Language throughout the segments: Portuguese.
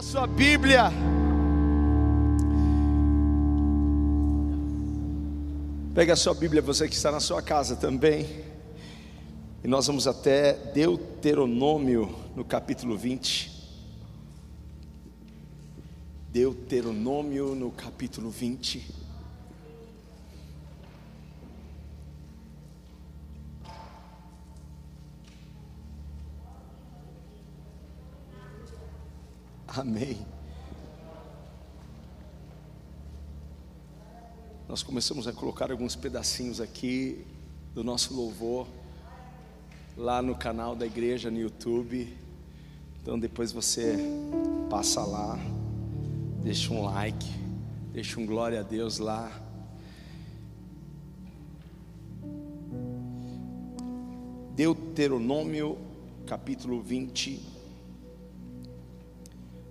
a sua Bíblia. Pega a sua Bíblia, você que está na sua casa também. E nós vamos até Deuteronômio, no capítulo 20. Deuteronômio, no capítulo 20. Amém. Nós começamos a colocar alguns pedacinhos aqui do nosso louvor lá no canal da igreja no YouTube. Então depois você passa lá, deixa um like, deixa um glória a Deus lá. Deuteronômio capítulo 20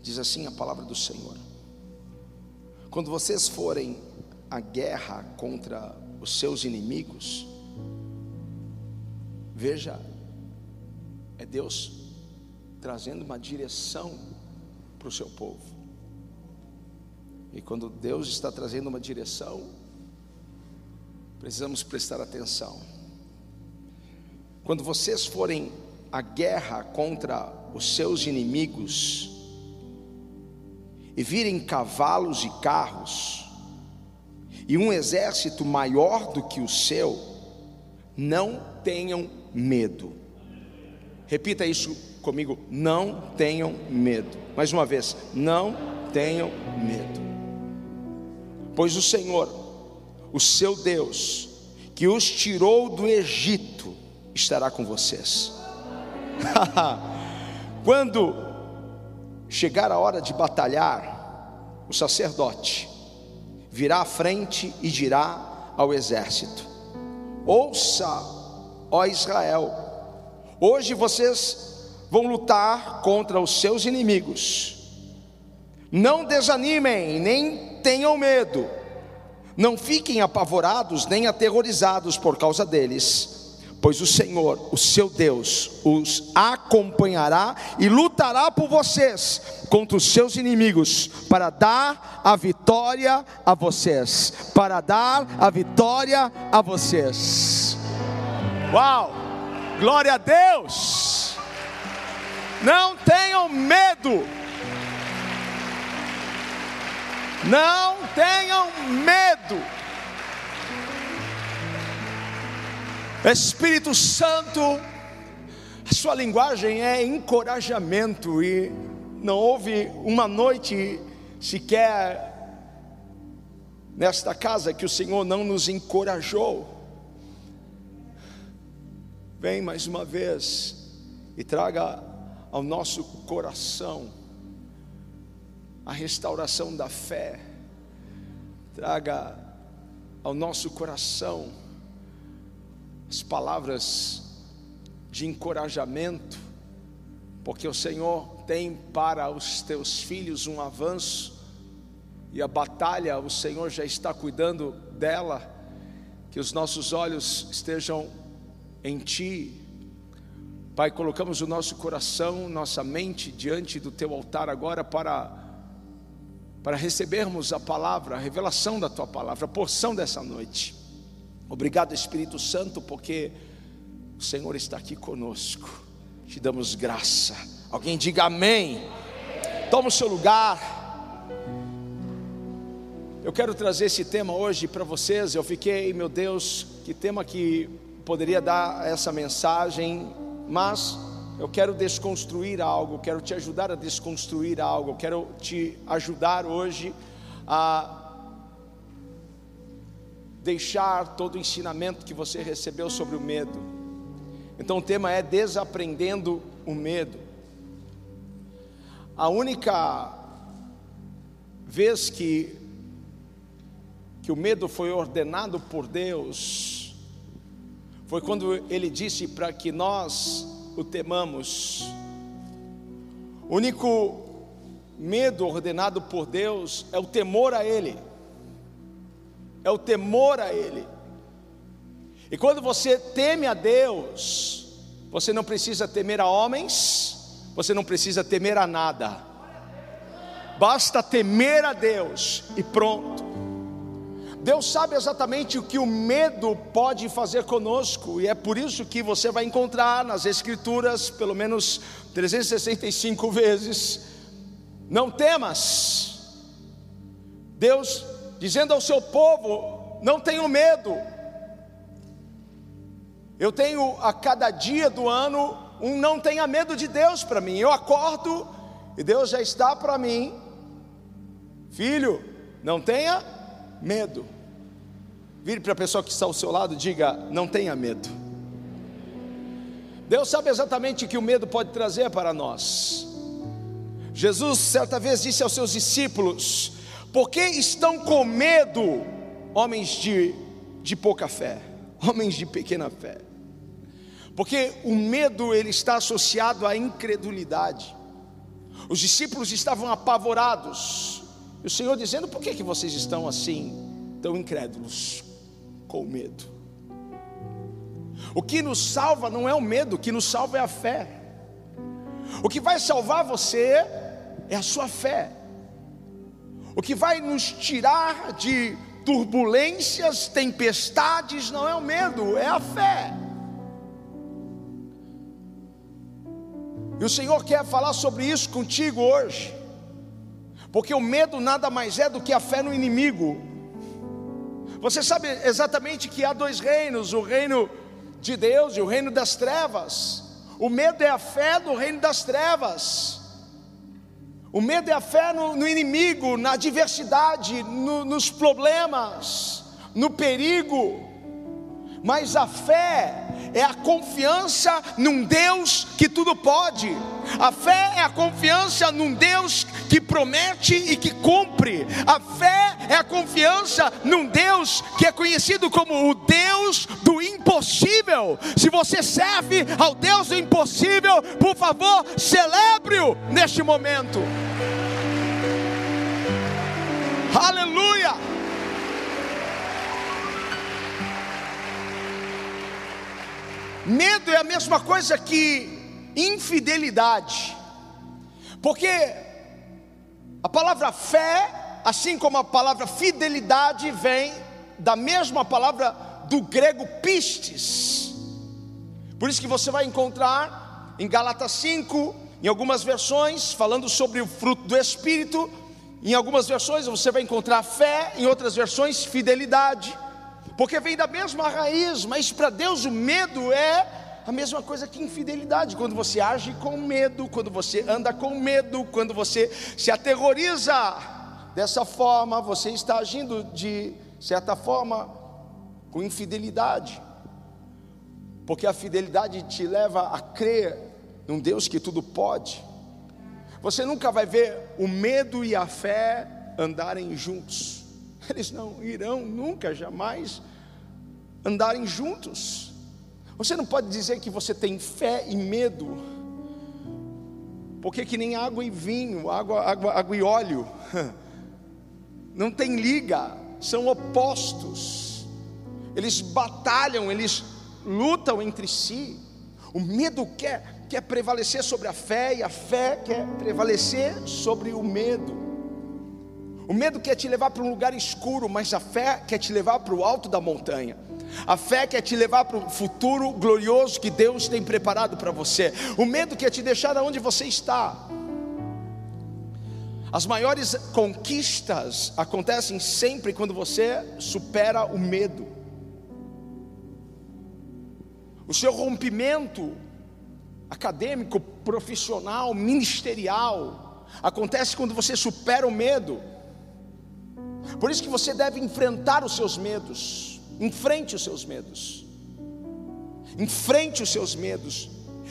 Diz assim a palavra do Senhor: Quando vocês forem à guerra contra os seus inimigos, veja, é Deus trazendo uma direção para o seu povo. E quando Deus está trazendo uma direção, precisamos prestar atenção. Quando vocês forem à guerra contra os seus inimigos, e virem cavalos e carros, e um exército maior do que o seu, não tenham medo. Repita isso comigo: não tenham medo. Mais uma vez, não tenham medo. Pois o Senhor, o seu Deus, que os tirou do Egito, estará com vocês. Quando chegar a hora de batalhar, o sacerdote virá à frente e dirá ao exército: Ouça, ó Israel, hoje vocês vão lutar contra os seus inimigos. Não desanimem, nem tenham medo. Não fiquem apavorados nem aterrorizados por causa deles pois o Senhor, o seu Deus, os acompanhará e lutará por vocês contra os seus inimigos, para dar a vitória a vocês, para dar a vitória a vocês. Uau! Glória a Deus! Não tenham medo. Não tenham medo. Espírito Santo, a sua linguagem é encorajamento e não houve uma noite sequer nesta casa que o Senhor não nos encorajou. Vem mais uma vez e traga ao nosso coração a restauração da fé, traga ao nosso coração as palavras de encorajamento, porque o Senhor tem para os teus filhos um avanço, e a batalha o Senhor já está cuidando dela, que os nossos olhos estejam em Ti. Pai, colocamos o nosso coração, nossa mente diante do Teu altar agora para, para recebermos a palavra, a revelação da Tua palavra, a porção dessa noite. Obrigado, Espírito Santo, porque o Senhor está aqui conosco. Te damos graça. Alguém diga amém. Toma o seu lugar. Eu quero trazer esse tema hoje para vocês. Eu fiquei, meu Deus, que tema que poderia dar essa mensagem, mas eu quero desconstruir algo, quero te ajudar a desconstruir algo, quero te ajudar hoje a deixar todo o ensinamento que você recebeu sobre o medo. Então o tema é desaprendendo o medo. A única vez que que o medo foi ordenado por Deus foi quando ele disse para que nós o temamos. O único medo ordenado por Deus é o temor a ele é o temor a Ele. E quando você teme a Deus, você não precisa temer a homens, você não precisa temer a nada. basta temer a Deus e pronto. Deus sabe exatamente o que o medo pode fazer conosco, e é por isso que você vai encontrar nas Escrituras, pelo menos 365 vezes, não temas. Deus dizendo ao seu povo: não tenho medo. Eu tenho a cada dia do ano um não tenha medo de Deus para mim. Eu acordo e Deus já está para mim, filho, não tenha medo. Vire para a pessoa que está ao seu lado diga: não tenha medo. Deus sabe exatamente o que o medo pode trazer para nós. Jesus certa vez disse aos seus discípulos: Por que estão com medo, homens de, de pouca fé, homens de pequena fé? Porque o medo ele está associado à incredulidade. Os discípulos estavam apavorados. E o Senhor dizendo: Por que, que vocês estão assim, tão incrédulos, com medo? O que nos salva não é o medo, o que nos salva é a fé. O que vai salvar você é a sua fé. O que vai nos tirar de turbulências, tempestades, não é o medo, é a fé. E o Senhor quer falar sobre isso contigo hoje, porque o medo nada mais é do que a fé no inimigo. Você sabe exatamente que há dois reinos: o reino de Deus e o reino das trevas. O medo é a fé do reino das trevas. O medo é a fé no, no inimigo, na adversidade, no, nos problemas, no perigo. Mas a fé é a confiança num Deus que tudo pode. A fé é a confiança num Deus que promete e que cumpre. A fé é a confiança num Deus que é conhecido como o Deus do impossível. Se você serve ao Deus do impossível, por favor, celebre-o neste momento. Aleluia! Medo é a mesma coisa que infidelidade, porque a palavra fé, assim como a palavra fidelidade, vem da mesma palavra do grego pistes. Por isso que você vai encontrar em Galatas 5, em algumas versões, falando sobre o fruto do Espírito, em algumas versões você vai encontrar fé, em outras versões, fidelidade porque vem da mesma raiz, mas para Deus o medo é a mesma coisa que infidelidade. Quando você age com medo, quando você anda com medo, quando você se aterroriza dessa forma, você está agindo de certa forma com infidelidade. Porque a fidelidade te leva a crer num Deus que tudo pode. Você nunca vai ver o medo e a fé andarem juntos. Eles não irão nunca, jamais andarem juntos. Você não pode dizer que você tem fé e medo, porque que nem água e vinho, água, água, água e óleo, não tem liga, são opostos, eles batalham, eles lutam entre si. O medo quer, quer prevalecer sobre a fé, e a fé quer prevalecer sobre o medo. O medo quer te levar para um lugar escuro, mas a fé quer te levar para o alto da montanha. A fé quer te levar para o futuro glorioso que Deus tem preparado para você. O medo quer te deixar onde você está. As maiores conquistas acontecem sempre quando você supera o medo. O seu rompimento acadêmico, profissional, ministerial acontece quando você supera o medo. Por isso que você deve enfrentar os seus medos. Enfrente os seus medos. Enfrente os seus medos.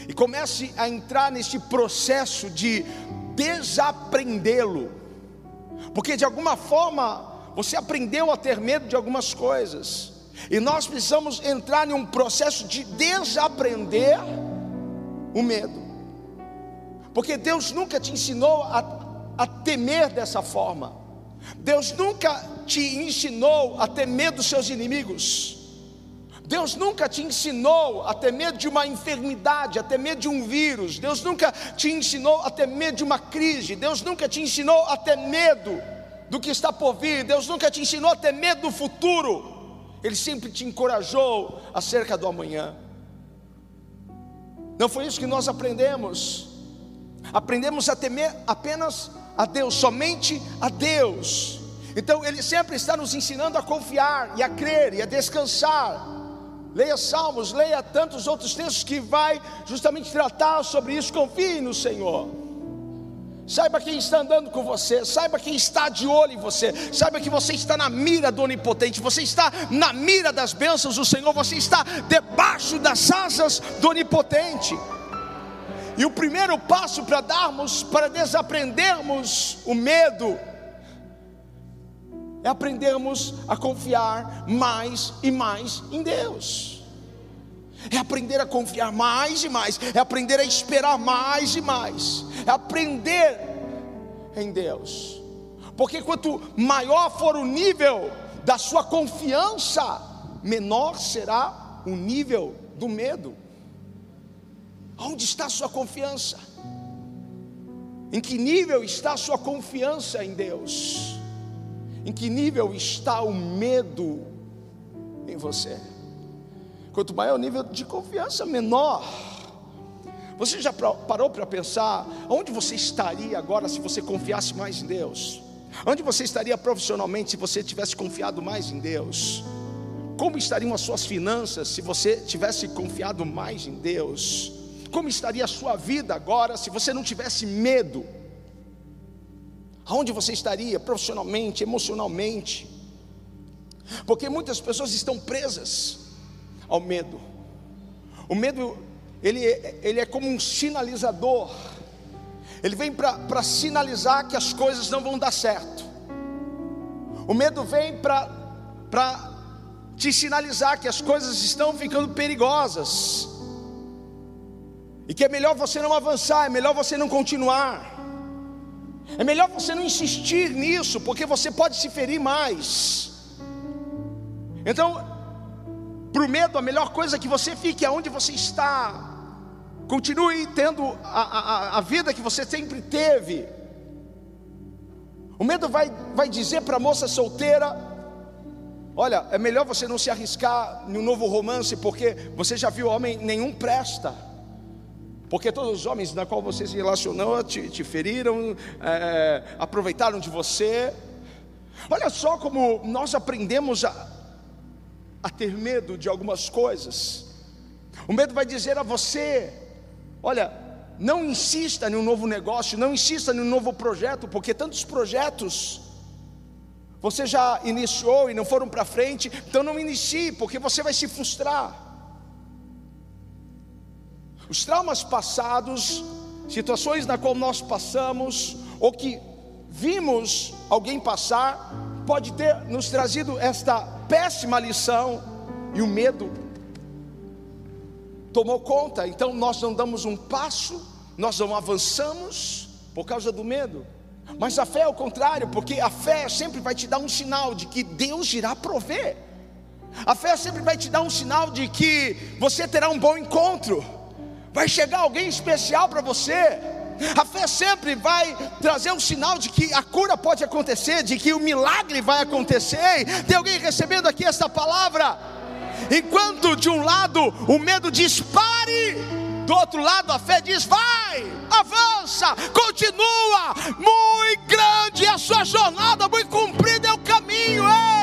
E comece a entrar nesse processo de desaprendê-lo. Porque de alguma forma você aprendeu a ter medo de algumas coisas. E nós precisamos entrar em um processo de desaprender o medo. Porque Deus nunca te ensinou a, a temer dessa forma. Deus nunca te ensinou a ter medo dos seus inimigos. Deus nunca te ensinou a ter medo de uma enfermidade, a ter medo de um vírus. Deus nunca te ensinou a ter medo de uma crise. Deus nunca te ensinou a ter medo do que está por vir. Deus nunca te ensinou a ter medo do futuro. Ele sempre te encorajou acerca do amanhã. Não foi isso que nós aprendemos. Aprendemos a temer apenas a Deus, somente a Deus. Então Ele sempre está nos ensinando a confiar e a crer e a descansar. Leia Salmos, leia tantos outros textos que vai justamente tratar sobre isso. Confie no Senhor. Saiba quem está andando com você, saiba quem está de olho em você, saiba que você está na mira do Onipotente, você está na mira das bênçãos do Senhor, você está debaixo das asas do Onipotente. E o primeiro passo para darmos, para desaprendermos o medo, é aprendermos a confiar mais e mais em Deus. É aprender a confiar mais e mais, é aprender a esperar mais e mais, é aprender em Deus. Porque quanto maior for o nível da sua confiança, menor será o nível do medo. Onde está a sua confiança? Em que nível está a sua confiança em Deus? Em que nível está o medo em você? Quanto maior o nível de confiança, menor. Você já parou para pensar onde você estaria agora se você confiasse mais em Deus? Onde você estaria profissionalmente se você tivesse confiado mais em Deus? Como estariam as suas finanças se você tivesse confiado mais em Deus? Como estaria a sua vida agora se você não tivesse medo? Aonde você estaria profissionalmente, emocionalmente? Porque muitas pessoas estão presas ao medo. O medo, ele, ele é como um sinalizador. Ele vem para sinalizar que as coisas não vão dar certo. O medo vem para te sinalizar que as coisas estão ficando perigosas. E que é melhor você não avançar, é melhor você não continuar. É melhor você não insistir nisso, porque você pode se ferir mais. Então, para o medo, a melhor coisa é que você fique aonde você está. Continue tendo a, a, a vida que você sempre teve. O medo vai, vai dizer para a moça solteira: Olha, é melhor você não se arriscar no novo romance, porque você já viu homem nenhum presta. Porque todos os homens na qual você se relacionou te, te feriram, é, aproveitaram de você. Olha só como nós aprendemos a, a ter medo de algumas coisas. O medo vai dizer a você: olha, não insista em um novo negócio, não insista em um novo projeto, porque tantos projetos você já iniciou e não foram para frente, então não inicie, porque você vai se frustrar. Os traumas passados, situações na qual nós passamos, ou que vimos alguém passar, pode ter nos trazido esta péssima lição e o medo tomou conta. Então nós não damos um passo, nós não avançamos por causa do medo. Mas a fé é o contrário, porque a fé sempre vai te dar um sinal de que Deus irá prover. A fé sempre vai te dar um sinal de que você terá um bom encontro vai chegar alguém especial para você. A fé sempre vai trazer um sinal de que a cura pode acontecer, de que o milagre vai acontecer. Tem alguém recebendo aqui essa palavra? Enquanto de um lado o medo diz pare, do outro lado a fé diz vai, avança, continua. Muito grande é a sua jornada, muito comprido é o caminho. Ei,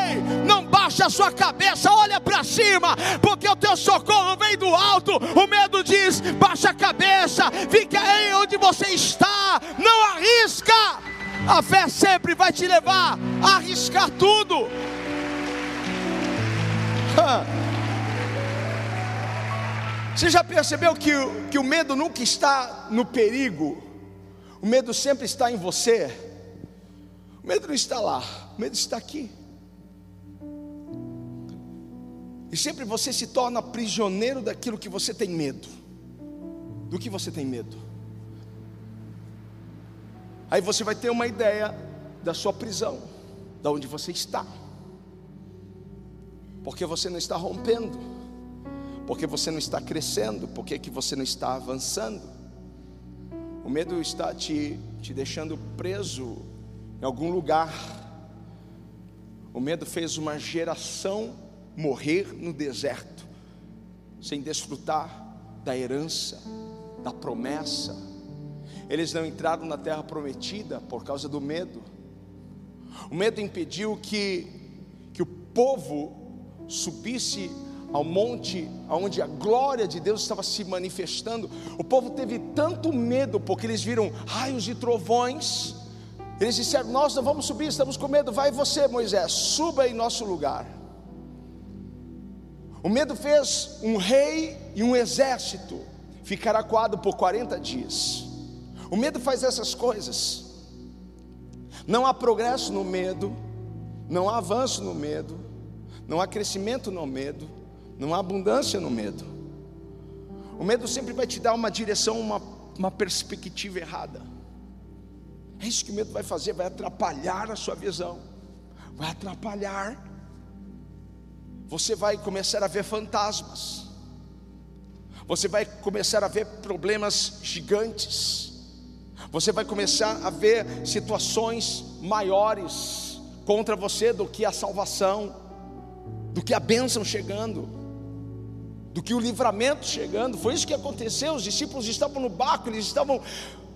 não baixe a sua cabeça, olha para cima, porque o teu socorro vem do alto. O medo diz: baixa a cabeça, fica aí onde você está, não arrisca. A fé sempre vai te levar a arriscar tudo. Você já percebeu que, que o medo nunca está no perigo? O medo sempre está em você. O medo não está lá, o medo está aqui. E sempre você se torna prisioneiro daquilo que você tem medo. Do que você tem medo. Aí você vai ter uma ideia da sua prisão, da onde você está. Porque você não está rompendo Porque você não está crescendo, porque que você não está avançando. O medo está te, te deixando preso em algum lugar. O medo fez uma geração morrer no deserto, sem desfrutar da herança, da promessa. Eles não entraram na terra prometida por causa do medo. O medo impediu que, que o povo subisse ao monte onde a glória de Deus estava se manifestando. O povo teve tanto medo porque eles viram raios e trovões. Eles disseram: Nós não vamos subir, estamos com medo. Vai você, Moisés, suba em nosso lugar. O medo fez um rei e um exército ficar acuado por 40 dias. O medo faz essas coisas. Não há progresso no medo, não há avanço no medo, não há crescimento no medo, não há abundância no medo. O medo sempre vai te dar uma direção, uma, uma perspectiva errada. É isso que o medo vai fazer, vai atrapalhar a sua visão, vai atrapalhar. Você vai começar a ver fantasmas, você vai começar a ver problemas gigantes, você vai começar a ver situações maiores contra você do que a salvação, do que a bênção chegando do que o livramento chegando. Foi isso que aconteceu. Os discípulos estavam no barco, eles estavam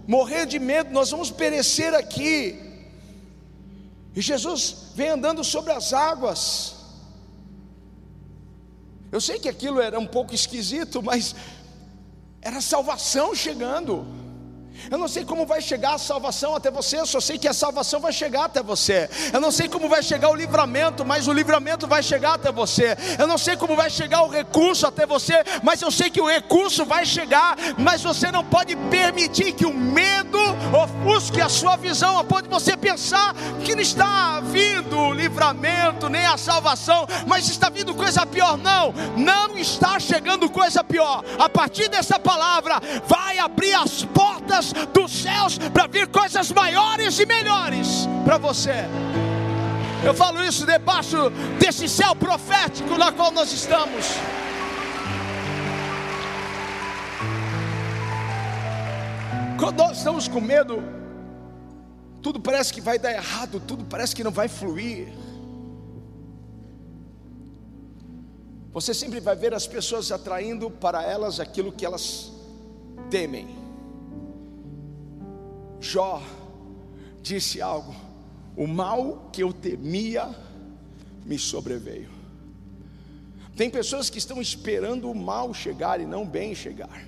morrendo de medo, nós vamos perecer aqui. E Jesus vem andando sobre as águas. Eu sei que aquilo era um pouco esquisito, mas era salvação chegando. Eu não sei como vai chegar a salvação até você, eu só sei que a salvação vai chegar até você. Eu não sei como vai chegar o livramento, mas o livramento vai chegar até você. Eu não sei como vai chegar o recurso até você, mas eu sei que o recurso vai chegar. Mas você não pode permitir que o medo ofusque a sua visão, pode você pensar que não está vindo o livramento, nem a salvação, mas está vindo coisa pior. Não, não está chegando coisa pior. A partir dessa palavra, vai abrir as portas dos céus para vir coisas maiores e melhores para você. Eu falo isso debaixo desse céu profético na qual nós estamos. Quando nós estamos com medo, tudo parece que vai dar errado, tudo parece que não vai fluir. Você sempre vai ver as pessoas atraindo para elas aquilo que elas temem. Jó disse algo: o mal que eu temia me sobreveio. Tem pessoas que estão esperando o mal chegar e não o bem chegar.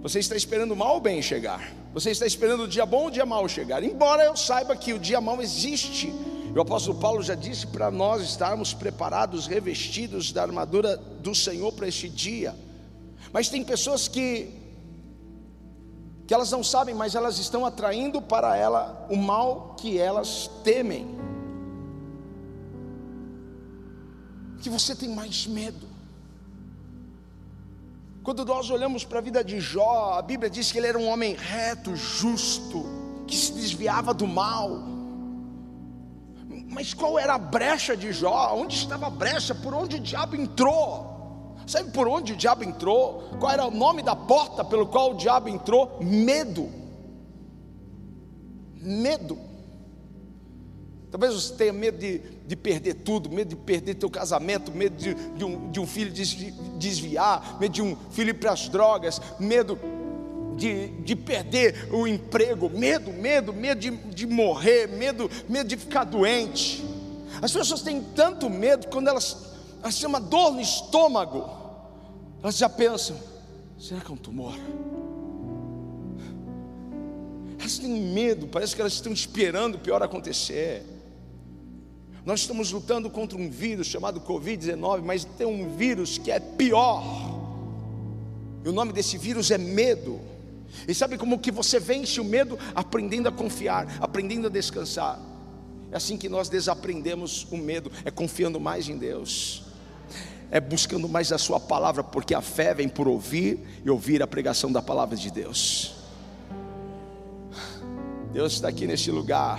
Você está esperando o mal ou o bem chegar? Você está esperando o dia bom ou o dia mau chegar? Embora eu saiba que o dia mau existe, o apóstolo Paulo já disse para nós estarmos preparados, revestidos da armadura do Senhor para este dia. Mas tem pessoas que que elas não sabem, mas elas estão atraindo para ela o mal que elas temem. Que você tem mais medo. Quando nós olhamos para a vida de Jó, a Bíblia diz que ele era um homem reto, justo, que se desviava do mal. Mas qual era a brecha de Jó? Onde estava a brecha? Por onde o diabo entrou? Sabe por onde o diabo entrou? Qual era o nome da porta pelo qual o diabo entrou? Medo. Medo. Talvez você tenha medo de, de perder tudo, medo de perder teu casamento, medo de, de, um, de um filho desviar, medo de um filho ir para as drogas, medo de, de perder o emprego, medo, medo, medo de, de morrer, medo, medo de ficar doente. As pessoas têm tanto medo quando elas assim, uma dor no estômago, elas já pensam: será que é um tumor? Elas têm medo, parece que elas estão esperando o pior acontecer. Nós estamos lutando contra um vírus chamado Covid-19, mas tem um vírus que é pior. E o nome desse vírus é medo. E sabe como que você vence o medo? Aprendendo a confiar, aprendendo a descansar. É assim que nós desaprendemos o medo, é confiando mais em Deus é buscando mais a Sua palavra, porque a fé vem por ouvir e ouvir a pregação da palavra de Deus. Deus está aqui neste lugar.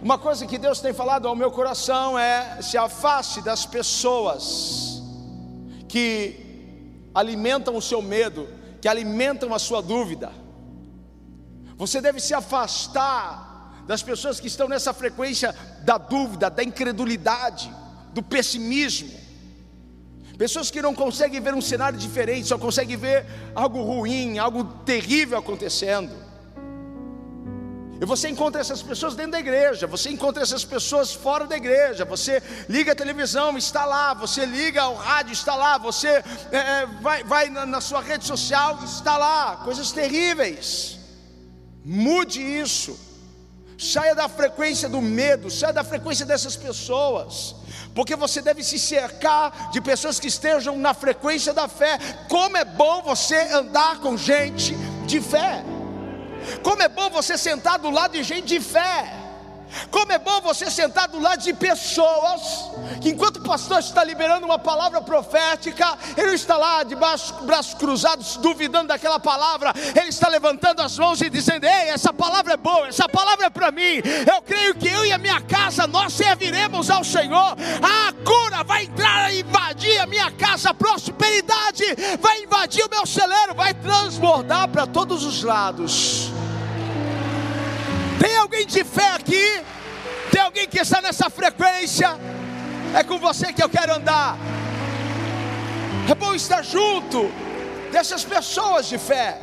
Uma coisa que Deus tem falado ao meu coração é: se afaste das pessoas que alimentam o seu medo, que alimentam a sua dúvida. Você deve se afastar das pessoas que estão nessa frequência da dúvida, da incredulidade, do pessimismo. Pessoas que não conseguem ver um cenário diferente, só conseguem ver algo ruim, algo terrível acontecendo. E você encontra essas pessoas dentro da igreja, você encontra essas pessoas fora da igreja. Você liga a televisão, está lá. Você liga o rádio, está lá. Você é, é, vai, vai na, na sua rede social, está lá. Coisas terríveis. Mude isso. Saia da frequência do medo, saia da frequência dessas pessoas, porque você deve se cercar de pessoas que estejam na frequência da fé. Como é bom você andar com gente de fé. Como é bom você sentar do lado de gente de fé. Como é bom você sentar do lado de pessoas que, enquanto o pastor está liberando uma palavra profética, ele não está lá de braços, braços cruzados, duvidando daquela palavra, ele está levantando as mãos e dizendo: Ei, essa palavra é boa, essa palavra é para mim. Eu creio que eu e a minha casa nós serviremos ao Senhor. A cura vai entrar e invadir a minha casa, a prosperidade vai invadir o meu celeiro, vai transbordar para todos os lados. Tem alguém de fé aqui? Tem alguém que está nessa frequência? É com você que eu quero andar. É bom estar junto dessas pessoas de fé.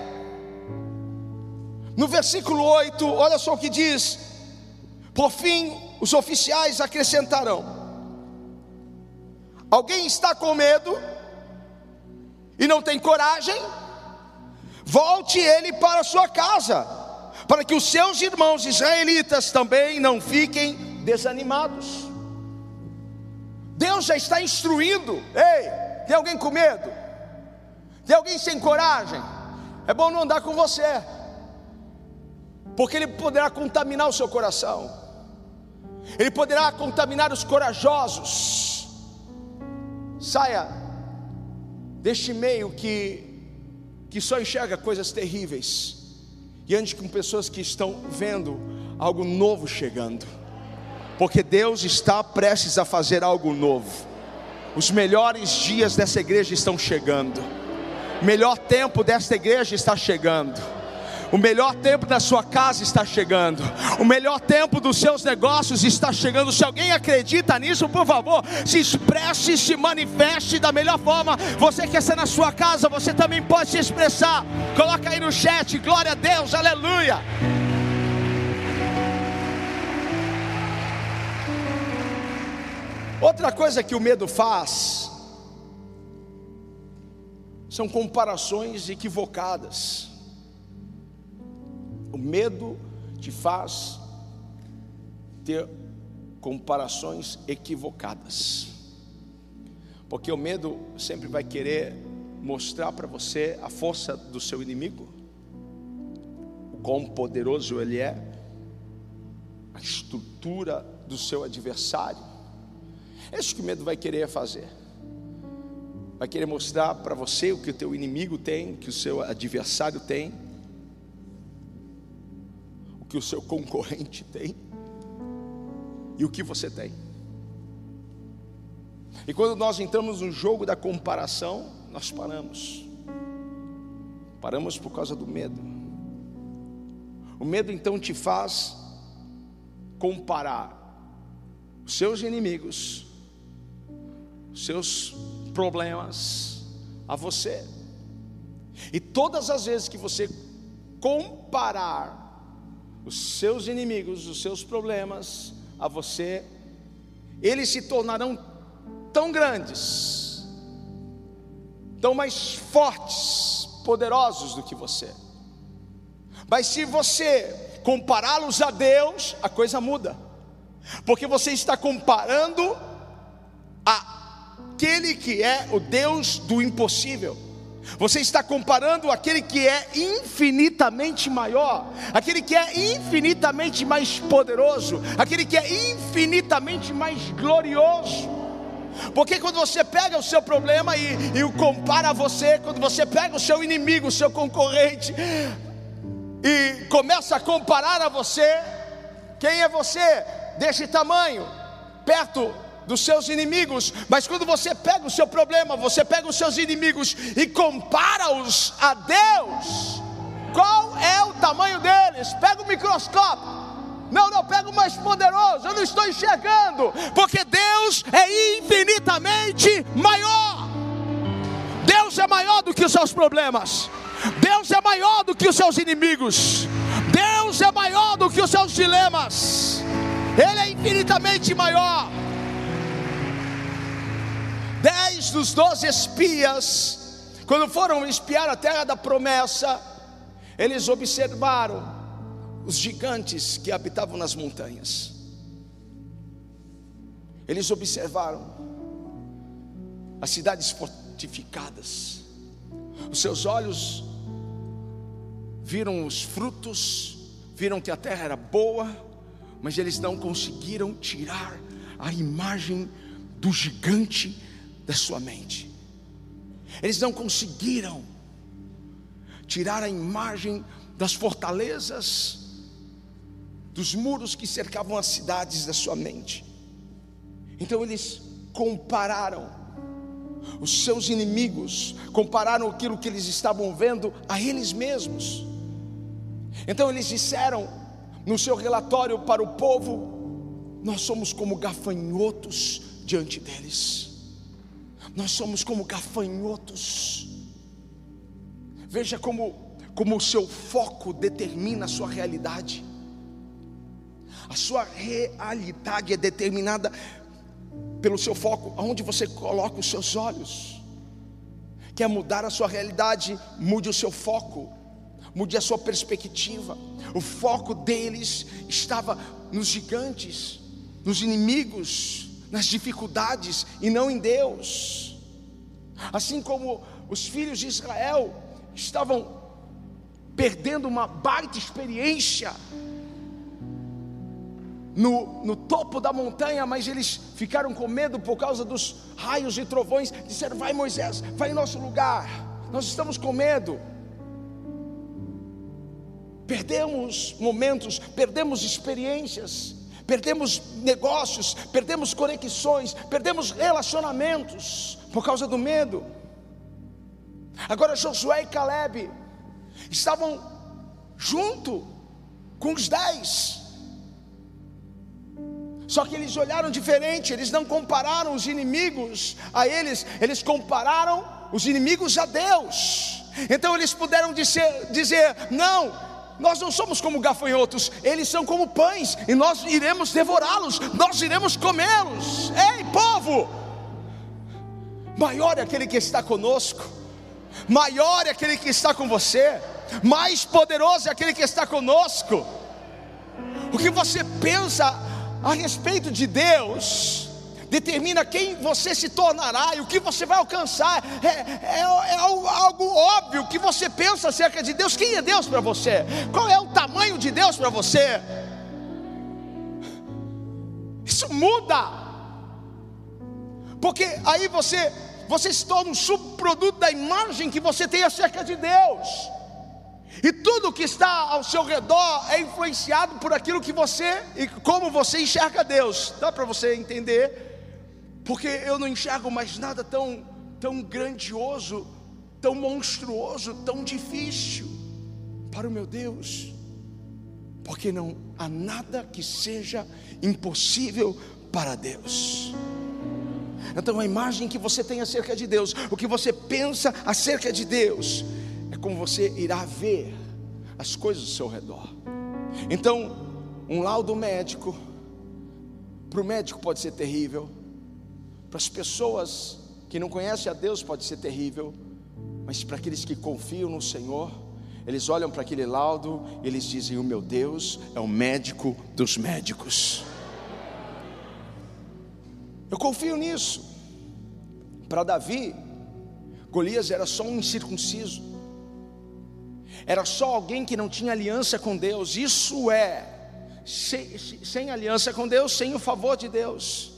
No versículo 8, olha só o que diz: Por fim, os oficiais acrescentarão: Alguém está com medo e não tem coragem? Volte ele para sua casa para que os seus irmãos israelitas também não fiquem desanimados. Deus já está instruindo. Ei, tem alguém com medo? Tem alguém sem coragem? É bom não andar com você, porque ele poderá contaminar o seu coração, ele poderá contaminar os corajosos. Saia deste meio que, que só enxerga coisas terríveis e ande com pessoas que estão vendo algo novo chegando, porque Deus está prestes a fazer algo novo. Os melhores dias dessa igreja estão chegando, melhor tempo desta igreja está chegando. O melhor tempo da sua casa está chegando. O melhor tempo dos seus negócios está chegando. Se alguém acredita nisso, por favor, se expresse, se manifeste da melhor forma. Você quer ser na sua casa, você também pode se expressar. Coloca aí no chat, glória a Deus, aleluia. Outra coisa que o medo faz são comparações equivocadas. Medo te faz ter comparações equivocadas. Porque o medo sempre vai querer mostrar para você a força do seu inimigo, o quão poderoso ele é, a estrutura do seu adversário. É isso que o medo vai querer fazer. Vai querer mostrar para você o que o teu inimigo tem, que o seu adversário tem que o seu concorrente tem e o que você tem. E quando nós entramos no jogo da comparação, nós paramos. Paramos por causa do medo. O medo então te faz comparar os seus inimigos, os seus problemas a você. E todas as vezes que você comparar os seus inimigos, os seus problemas a você, eles se tornarão tão grandes, tão mais fortes, poderosos do que você. Mas se você compará-los a Deus, a coisa muda, porque você está comparando aquele que é o Deus do impossível. Você está comparando aquele que é infinitamente maior, aquele que é infinitamente mais poderoso, aquele que é infinitamente mais glorioso. Porque quando você pega o seu problema e, e o compara a você, quando você pega o seu inimigo, o seu concorrente, e começa a comparar a você, quem é você? desse tamanho, perto dos seus inimigos, mas quando você pega o seu problema, você pega os seus inimigos e compara-os a Deus, qual é o tamanho deles? Pega o microscópio. Não, não, pega o mais poderoso, eu não estou enxergando, porque Deus é infinitamente maior. Deus é maior do que os seus problemas, Deus é maior do que os seus inimigos, Deus é maior do que os seus dilemas, Ele é infinitamente maior. Dez dos doze espias, quando foram espiar a terra da promessa, eles observaram os gigantes que habitavam nas montanhas. Eles observaram as cidades fortificadas, os seus olhos viram os frutos, viram que a terra era boa, mas eles não conseguiram tirar a imagem do gigante da sua mente. Eles não conseguiram tirar a imagem das fortalezas, dos muros que cercavam as cidades da sua mente. Então eles compararam os seus inimigos, compararam aquilo que eles estavam vendo a eles mesmos. Então eles disseram no seu relatório para o povo: Nós somos como gafanhotos diante deles. Nós somos como gafanhotos. Veja como, como o seu foco determina a sua realidade. A sua realidade é determinada pelo seu foco, aonde você coloca os seus olhos. Quer mudar a sua realidade? Mude o seu foco, mude a sua perspectiva. O foco deles estava nos gigantes, nos inimigos, nas dificuldades e não em Deus. Assim como os filhos de Israel estavam perdendo uma baita experiência no, no, topo da montanha, mas eles ficaram com medo por causa dos raios e trovões. Disseram: Vai, Moisés, vai em nosso lugar, nós estamos com medo. Perdemos momentos, perdemos experiências, perdemos negócios, perdemos conexões, perdemos relacionamentos por causa do medo. Agora Josué e Caleb estavam junto com os dez. Só que eles olharam diferente, eles não compararam os inimigos a eles, eles compararam os inimigos a Deus. Então eles puderam dizer, dizer não, nós não somos como gafanhotos, eles são como pães, e nós iremos devorá-los, nós iremos comê-los. Ei, povo! Maior é aquele que está conosco, maior é aquele que está com você, mais poderoso é aquele que está conosco. O que você pensa a respeito de Deus, determina quem você se tornará e o que você vai alcançar. É, é, é algo óbvio que você pensa acerca de Deus. Quem é Deus para você? Qual é o tamanho de Deus para você? Isso muda, porque aí você você se torna um subproduto da imagem que você tem acerca de Deus. E tudo que está ao seu redor é influenciado por aquilo que você e como você enxerga Deus. Dá para você entender? Porque eu não enxergo mais nada tão, tão grandioso, tão monstruoso, tão difícil para o meu Deus, porque não há nada que seja impossível para Deus. Então a imagem que você tem acerca de Deus, o que você pensa acerca de Deus, é como você irá ver as coisas ao seu redor. Então, um laudo médico, para o médico pode ser terrível, para as pessoas que não conhecem a Deus pode ser terrível, mas para aqueles que confiam no Senhor, eles olham para aquele laudo e eles dizem: O meu Deus é o médico dos médicos. Eu confio nisso. Para Davi, Golias era só um incircunciso, era só alguém que não tinha aliança com Deus. Isso é, sem, sem aliança com Deus, sem o favor de Deus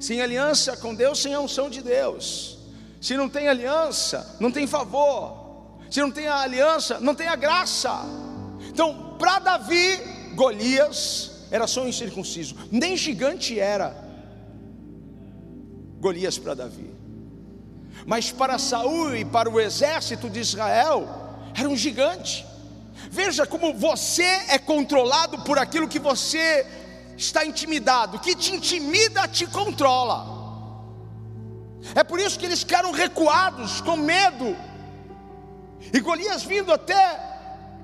sem aliança com Deus, sem a unção de Deus. Se não tem aliança, não tem favor. Se não tem a aliança, não tem a graça. Então, para Davi, Golias era só um incircunciso, nem gigante era Golias para Davi. Mas para Saul e para o exército de Israel, era um gigante. Veja como você é controlado por aquilo que você está intimidado, que te intimida te controla. É por isso que eles ficaram recuados, com medo. E Golias vindo até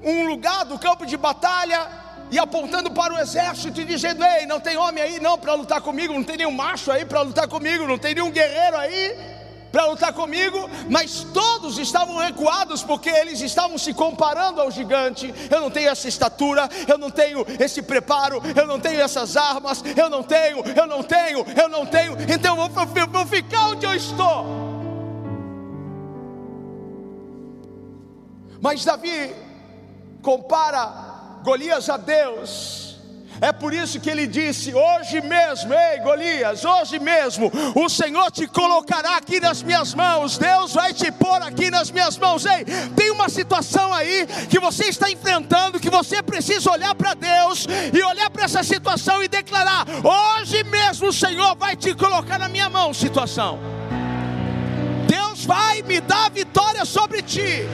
um lugar do campo de batalha e apontando para o exército e dizendo: Ei, não tem homem aí não para lutar comigo, não tem nenhum macho aí para lutar comigo, não tem nenhum guerreiro aí para lutar comigo, mas todos estavam recuados porque eles estavam se comparando ao gigante. Eu não tenho essa estatura, eu não tenho esse preparo, eu não tenho essas armas, eu não tenho, eu não tenho, eu não tenho, então eu vou, eu vou ficar onde eu estou. Mas Davi compara Golias a Deus. É por isso que ele disse: Hoje mesmo, ei Golias, hoje mesmo, o Senhor te colocará aqui nas minhas mãos, Deus vai te pôr aqui nas minhas mãos. Ei, tem uma situação aí que você está enfrentando, que você precisa olhar para Deus e olhar para essa situação e declarar: Hoje mesmo o Senhor vai te colocar na minha mão. Situação, Deus vai me dar vitória sobre ti.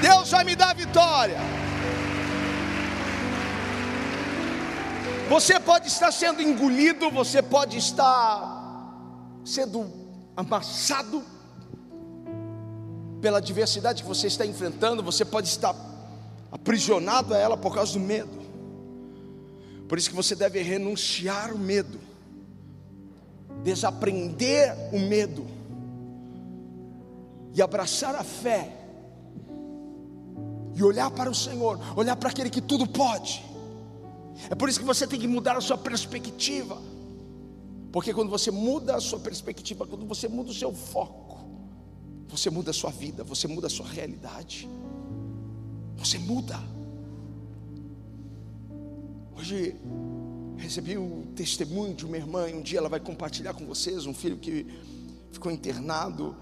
Deus vai me dar vitória. Você pode estar sendo engolido, você pode estar sendo amassado pela adversidade que você está enfrentando, você pode estar aprisionado a ela por causa do medo. Por isso que você deve renunciar o medo, desaprender o medo e abraçar a fé e olhar para o Senhor, olhar para aquele que tudo pode é por isso que você tem que mudar a sua perspectiva. Porque quando você muda a sua perspectiva, quando você muda o seu foco, você muda a sua vida, você muda a sua realidade. Você muda. Hoje recebi o testemunho de uma irmã, e um dia ela vai compartilhar com vocês um filho que ficou internado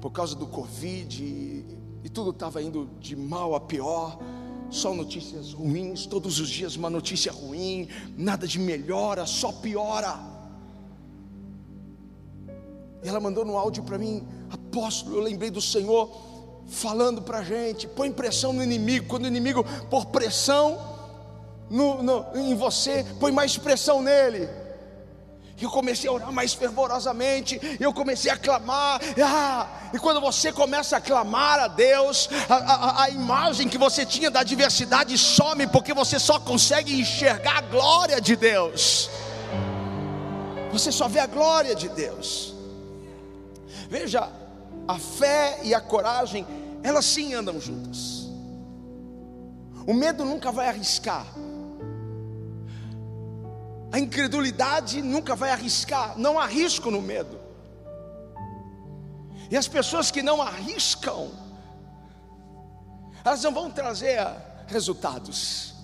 por causa do Covid e, e tudo estava indo de mal a pior só notícias ruins, todos os dias uma notícia ruim, nada de melhora, só piora. E ela mandou no áudio para mim, apóstolo, eu lembrei do Senhor falando para a gente, põe pressão no inimigo, quando o inimigo por pressão no, no, em você, põe mais pressão nele eu comecei a orar mais fervorosamente, eu comecei a clamar, ah, e quando você começa a clamar a Deus, a, a, a, imagem que você tinha da diversidade some, porque você só consegue enxergar a glória de Deus, você só vê a glória de Deus. Veja, a fé e a coragem, elas sim andam juntas. O medo nunca vai arriscar, a incredulidade nunca vai arriscar, não arrisco no medo. E as pessoas que não arriscam, elas não vão trazer resultados.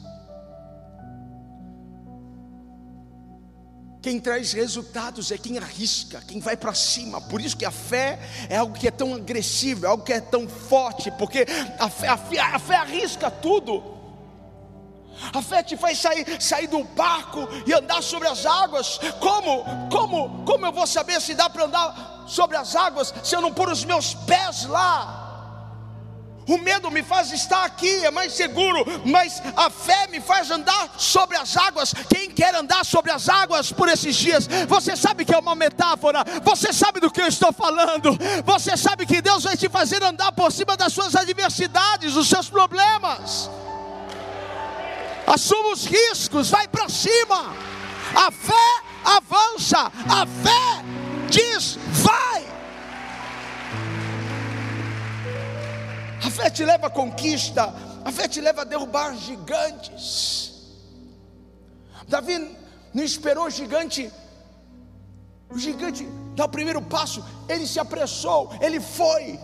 Quem traz resultados é quem arrisca, quem vai para cima. Por isso que a fé é algo que é tão agressivo, é algo que é tão forte, porque a fé, a fé, a fé arrisca tudo. A fé te faz sair, sair do barco e andar sobre as águas. Como? Como? Como eu vou saber se dá para andar sobre as águas se eu não pôr os meus pés lá? O medo me faz estar aqui, é mais seguro, mas a fé me faz andar sobre as águas. Quem quer andar sobre as águas por esses dias, você sabe que é uma metáfora, você sabe do que eu estou falando, você sabe que Deus vai te fazer andar por cima das suas adversidades, dos seus problemas assuma os riscos, vai para cima. A fé avança, a fé diz: vai. A fé te leva à conquista, a fé te leva a derrubar gigantes. Davi não esperou o gigante, o gigante dar o primeiro passo, ele se apressou, ele foi.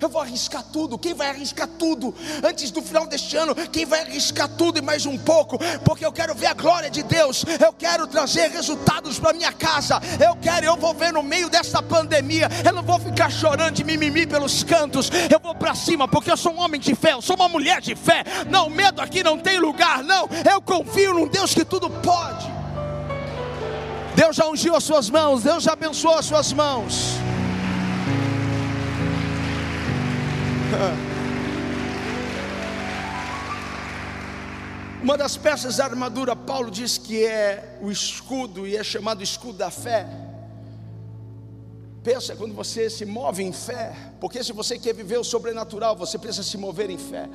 Eu vou arriscar tudo. Quem vai arriscar tudo antes do final deste ano? Quem vai arriscar tudo e mais um pouco? Porque eu quero ver a glória de Deus. Eu quero trazer resultados para minha casa. Eu quero, eu vou ver no meio dessa pandemia. Eu não vou ficar chorando de mimimi pelos cantos. Eu vou para cima porque eu sou um homem de fé. Eu sou uma mulher de fé. Não, medo aqui não tem lugar. Não, eu confio num Deus que tudo pode. Deus já ungiu as suas mãos. Deus já abençoou as suas mãos. Uma das peças da armadura, Paulo diz que é o escudo e é chamado escudo da fé. Pensa quando você se move em fé, porque se você quer viver o sobrenatural, você precisa se mover em fé.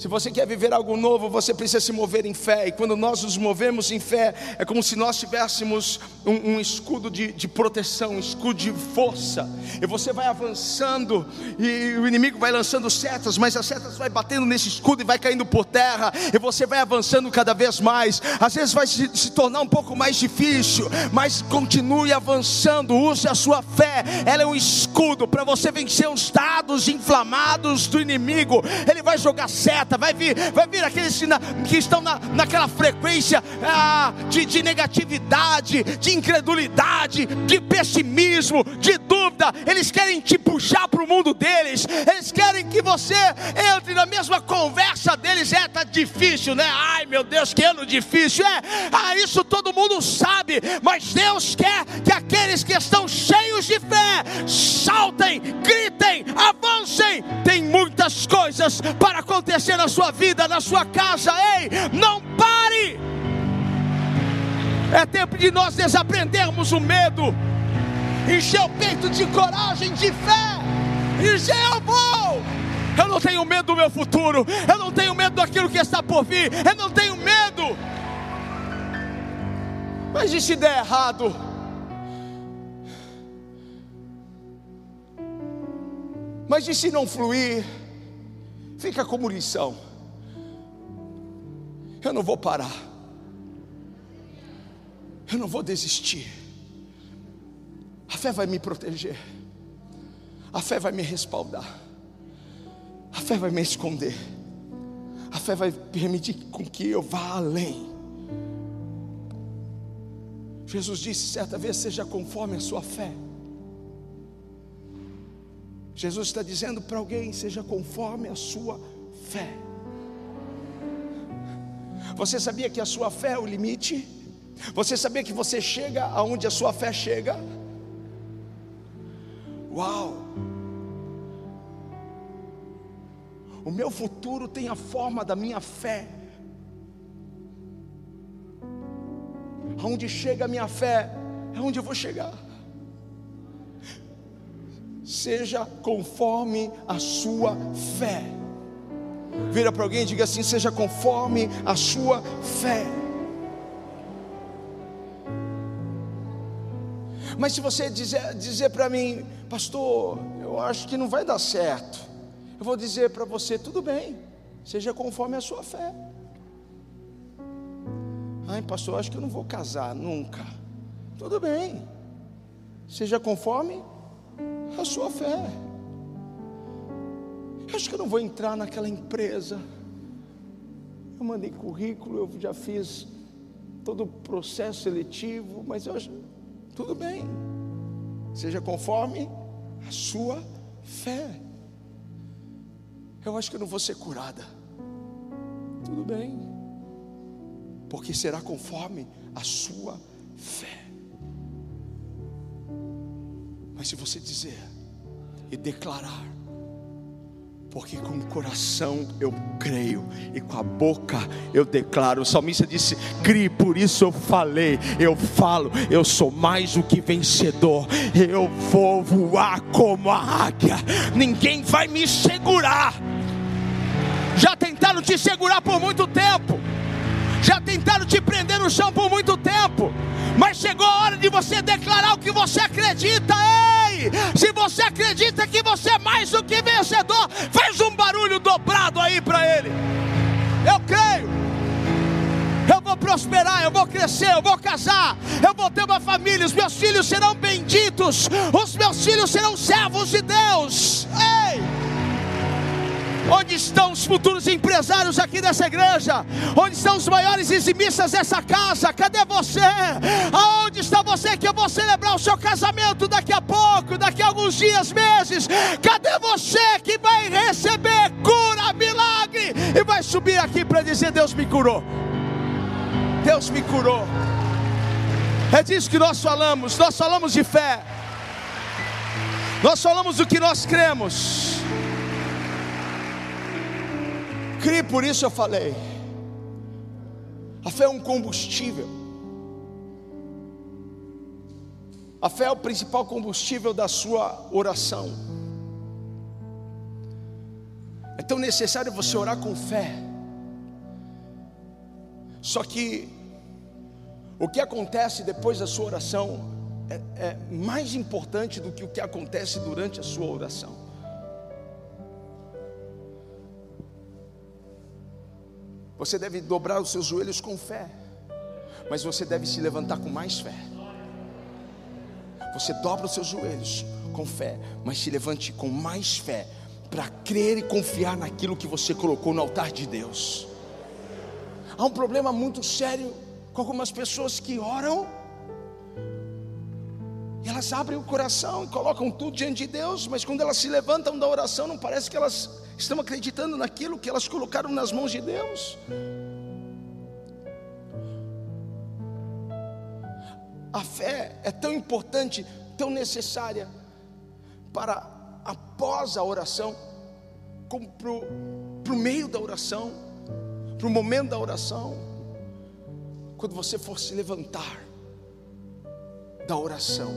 Se você quer viver algo novo, você precisa se mover em fé. E quando nós nos movemos em fé, é como se nós tivéssemos um, um escudo de, de, proteção, um escudo de força. E você vai avançando, e o inimigo vai lançando setas, mas as setas vai batendo nesse escudo e vai caindo por terra. E você vai avançando cada vez mais. Às vezes vai se, se tornar um pouco mais difícil, mas continue avançando. Use a sua fé. Ela é um escudo para você vencer os dados inflamados do inimigo. Ele vai jogar setas vai vir, vai vir aqueles que estão na, naquela frequência ah, de, de negatividade, de incredulidade, de pessimismo, de dúvida. Eles querem te puxar para o mundo deles, eles querem que você entre na mesma conversa deles. É, tá difícil, né? Ai meu Deus, que ano difícil. É, ah, isso todo mundo sabe, mas Deus quer que aqueles que estão cheios de fé saltem, gritem, avancem. Tem muitas coisas para acontecer na sua vida, na sua casa. Ei, não pare. É tempo de nós desaprendermos o medo, encher o peito de coragem, de fé, e dizer: Eu vou. Eu não tenho medo do meu futuro, eu não tenho medo daquilo que está por vir, eu não tenho medo. Mas e se der errado? Mas e se não fluir? Fica como lição. Eu não vou parar. Eu não vou desistir. A fé vai me proteger. A fé vai me respaldar. A fé vai me esconder. A fé vai permitir com que eu vá além. Jesus disse certa vez: seja conforme a sua fé. Jesus está dizendo para alguém: seja conforme a sua fé. Você sabia que a sua fé é o limite? Você sabia que você chega aonde a sua fé chega? Uau! O meu futuro tem a forma da minha fé. Aonde chega a minha fé, é onde eu vou chegar seja conforme a sua fé. Vira para alguém e diga assim: seja conforme a sua fé. Mas se você dizer, dizer para mim, pastor, eu acho que não vai dar certo, eu vou dizer para você: tudo bem, seja conforme a sua fé. Ai, pastor, acho que eu não vou casar nunca. Tudo bem, seja conforme a sua fé. Eu acho que eu não vou entrar naquela empresa. Eu mandei currículo, eu já fiz todo o processo seletivo, mas eu acho tudo bem. Seja conforme a sua fé. Eu acho que eu não vou ser curada. Tudo bem. Porque será conforme a sua fé. Mas se você dizer e declarar, porque com o coração eu creio e com a boca eu declaro. O salmista disse: "Crie, por isso eu falei, eu falo, eu sou mais do que vencedor. Eu vou voar como a águia. Ninguém vai me segurar." Já tentaram te segurar por muito tempo. Já tentaram te prender no chão por muito tempo. Mas chegou a hora de você declarar o que você acredita. Ei! Se você acredita que você é mais do que vencedor, faz um barulho dobrado aí para ele. Eu creio. Eu vou prosperar, eu vou crescer, eu vou casar, eu vou ter uma família, os meus filhos serão benditos, os meus filhos serão servos de Deus. Ei! Onde estão os futuros empresários aqui dessa igreja? Onde estão os maiores eximistas dessa casa? Cadê você? Aonde está você que eu vou celebrar o seu casamento daqui a pouco, daqui a alguns dias, meses? Cadê você que vai receber cura, milagre e vai subir aqui para dizer: Deus me curou? Deus me curou. É disso que nós falamos, nós falamos de fé. Nós falamos do que nós cremos. Crie, por isso eu falei. A fé é um combustível. A fé é o principal combustível da sua oração. É tão necessário você orar com fé. Só que o que acontece depois da sua oração é, é mais importante do que o que acontece durante a sua oração. Você deve dobrar os seus joelhos com fé, mas você deve se levantar com mais fé. Você dobra os seus joelhos com fé, mas se levante com mais fé para crer e confiar naquilo que você colocou no altar de Deus. Há um problema muito sério com algumas pessoas que oram e elas abrem o coração e colocam tudo diante de Deus, mas quando elas se levantam da oração, não parece que elas estão acreditando naquilo que elas colocaram nas mãos de Deus. A fé é tão importante, tão necessária para após a oração, como para o meio da oração, para o momento da oração, quando você for se levantar da oração,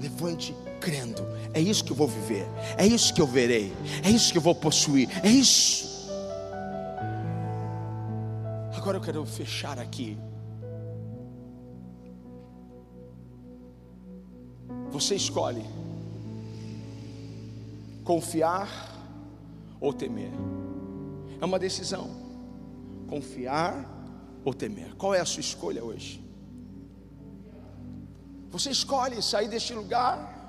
levante crendo. É isso que eu vou viver, é isso que eu verei, é isso que eu vou possuir, é isso. Agora eu quero fechar aqui. Você escolhe confiar ou temer. É uma decisão. Confiar ou temer. Qual é a sua escolha hoje? Você escolhe sair deste lugar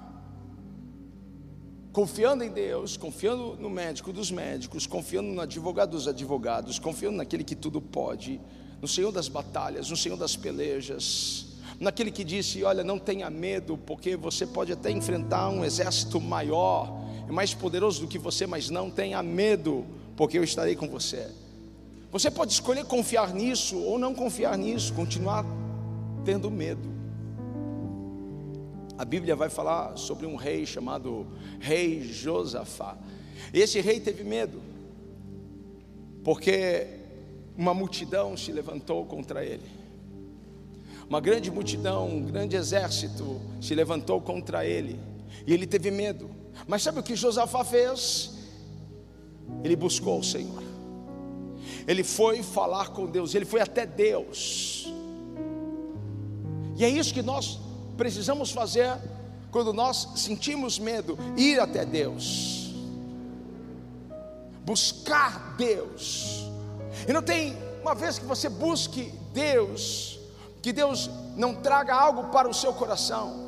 confiando em Deus, confiando no médico dos médicos, confiando no advogado dos advogados, confiando naquele que tudo pode, no Senhor das batalhas, no Senhor das pelejas, naquele que disse: Olha, não tenha medo, porque você pode até enfrentar um exército maior, é mais poderoso do que você, mas não tenha medo, porque eu estarei com você. Você pode escolher confiar nisso ou não confiar nisso, continuar tendo medo. A Bíblia vai falar sobre um rei chamado Rei Josafá. Esse rei teve medo, porque uma multidão se levantou contra ele. Uma grande multidão, um grande exército se levantou contra ele. E ele teve medo. Mas sabe o que Josafá fez? Ele buscou o Senhor. Ele foi falar com Deus, ele foi até Deus. E é isso que nós precisamos fazer quando nós sentimos medo, ir até Deus, buscar Deus. E não tem uma vez que você busque Deus, que Deus não traga algo para o seu coração.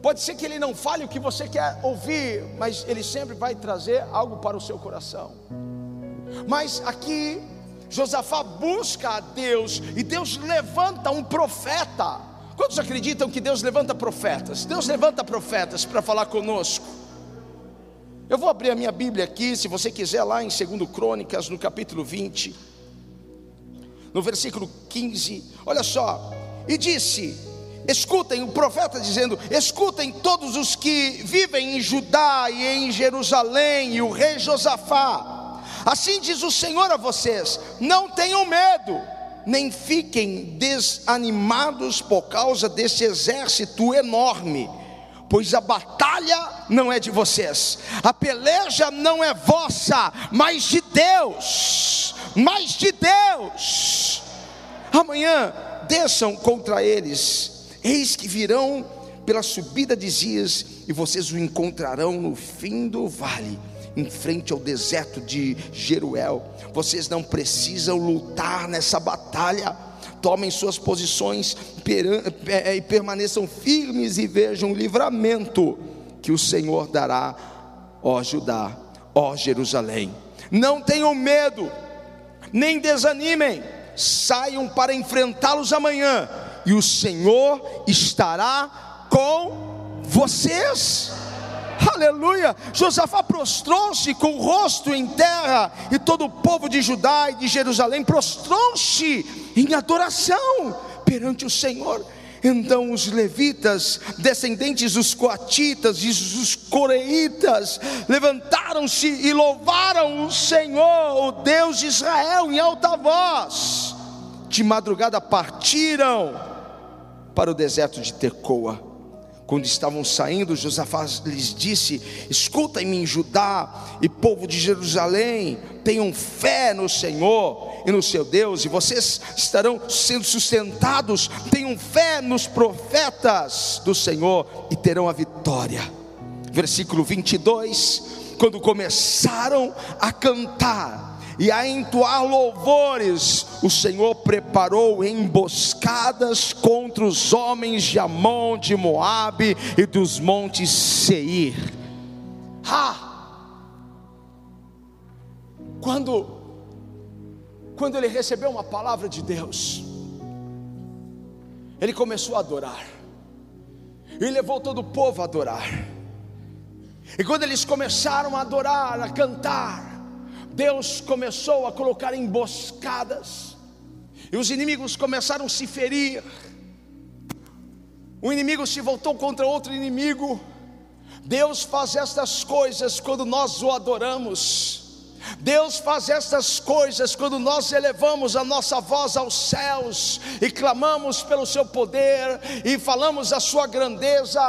Pode ser que Ele não fale o que você quer ouvir, mas Ele sempre vai trazer algo para o seu coração. Mas aqui, Josafá busca a Deus, e Deus levanta um profeta Quantos acreditam que Deus levanta profetas? Deus levanta profetas para falar conosco. Eu vou abrir a minha Bíblia aqui, se você quiser, lá em 2 Crônicas, no capítulo 20, no versículo 15. Olha só, e disse: Escutem o profeta dizendo: Escutem todos os que vivem em Judá e em Jerusalém, e o rei Josafá. Assim diz o Senhor a vocês: Não tenham medo nem fiquem desanimados por causa desse exército enorme, pois a batalha não é de vocês, a peleja não é vossa, mas de Deus, mas de Deus. Amanhã desçam contra eles, eis que virão pela subida de Zias, e vocês o encontrarão no fim do vale em frente ao deserto de Jeruel. Vocês não precisam lutar nessa batalha. tomem suas posições é, e permaneçam firmes e vejam o livramento que o Senhor dará, ó Judá, ó Jerusalém. Não tenham medo, nem desanimem, saiam para enfrentá-los amanhã, e o Senhor estará com vocês. Aleluia! Josafá prostrou-se com o rosto em terra, e todo o povo de Judá e de Jerusalém prostrou-se em adoração perante o Senhor. Então os levitas, descendentes dos coatitas e dos coreitas, levantaram-se e louvaram o Senhor, o Deus de Israel, em alta voz. De madrugada partiram para o deserto de Tecoa quando estavam saindo, Josafá lhes disse: Escutem-me, Judá e povo de Jerusalém, tenham fé no Senhor e no seu Deus, e vocês estarão sendo sustentados. Tenham fé nos profetas do Senhor e terão a vitória. Versículo 22: Quando começaram a cantar, e a entoar louvores, o Senhor preparou emboscadas contra os homens de Amon, de Moabe e dos montes Seir. Ah! Quando quando ele recebeu uma palavra de Deus, ele começou a adorar. E levou todo o povo a adorar. E quando eles começaram a adorar, a cantar, Deus começou a colocar emboscadas, e os inimigos começaram a se ferir. O inimigo se voltou contra outro inimigo. Deus faz estas coisas quando nós o adoramos. Deus faz estas coisas quando nós elevamos a nossa voz aos céus e clamamos pelo seu poder e falamos a sua grandeza.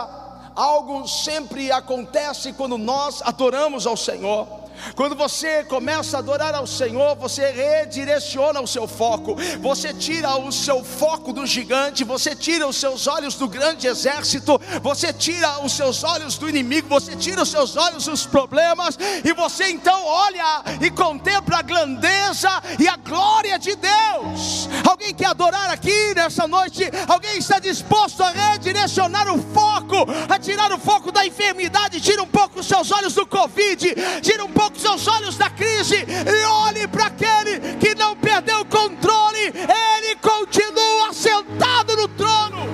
Algo sempre acontece quando nós adoramos ao Senhor. Quando você começa a adorar ao Senhor, você redireciona o seu foco, você tira o seu foco do gigante, você tira os seus olhos do grande exército, você tira os seus olhos do inimigo, você tira os seus olhos dos problemas, e você então olha e contempla a grandeza e a glória de Deus. Alguém quer adorar aqui nessa noite? Alguém está disposto a redirecionar o foco, a tirar o foco da enfermidade? Tira um pouco os seus olhos do Covid, tira um pouco pouco seus olhos da crise e olhe para aquele que não perdeu o controle, ele continua sentado no trono.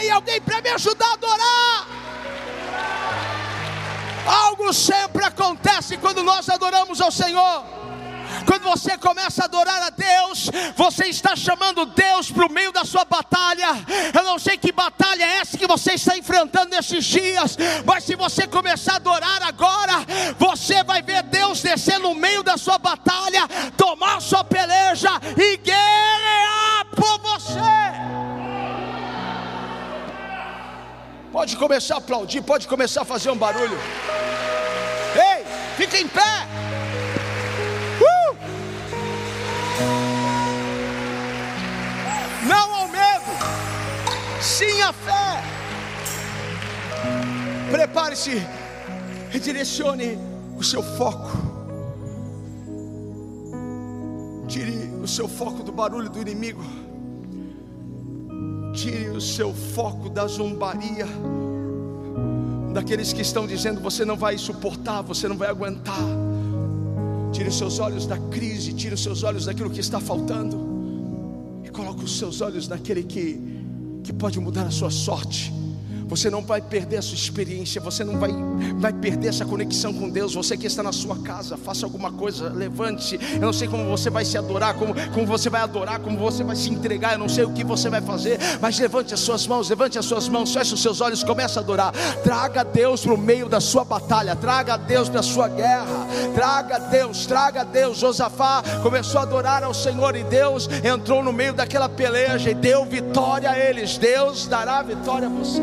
Ei, alguém para me ajudar a adorar? Algo sempre acontece quando nós adoramos ao Senhor. Quando você começa a adorar a Deus, você está chamando Deus para o meio da sua batalha. Eu não sei que batalha é essa que você está enfrentando nesses dias, mas se você começar a adorar agora, você vai ver Deus descer no meio da sua batalha, tomar sua peleja e guerrear por você. Pode começar a aplaudir, pode começar a fazer um barulho. Ei, fica em pé. Não ao medo, sim à fé. Prepare-se direcione o seu foco. Tire o seu foco do barulho do inimigo. Tire o seu foco da zombaria. Daqueles que estão dizendo você não vai suportar, você não vai aguentar. Tire os seus olhos da crise, tire os seus olhos daquilo que está faltando coloca os seus olhos naquele que, que pode mudar a sua sorte você não vai perder a sua experiência, você não vai, vai perder essa conexão com Deus. Você que está na sua casa, faça alguma coisa, levante-se. Eu não sei como você vai se adorar, como, como você vai adorar, como você vai se entregar. Eu não sei o que você vai fazer, mas levante as suas mãos, levante as suas mãos, feche os seus olhos, comece a adorar. Traga Deus para o meio da sua batalha, traga Deus para a sua guerra, traga Deus, traga Deus. Josafá começou a adorar ao Senhor e Deus entrou no meio daquela peleja e deu vitória a eles. Deus dará vitória a você.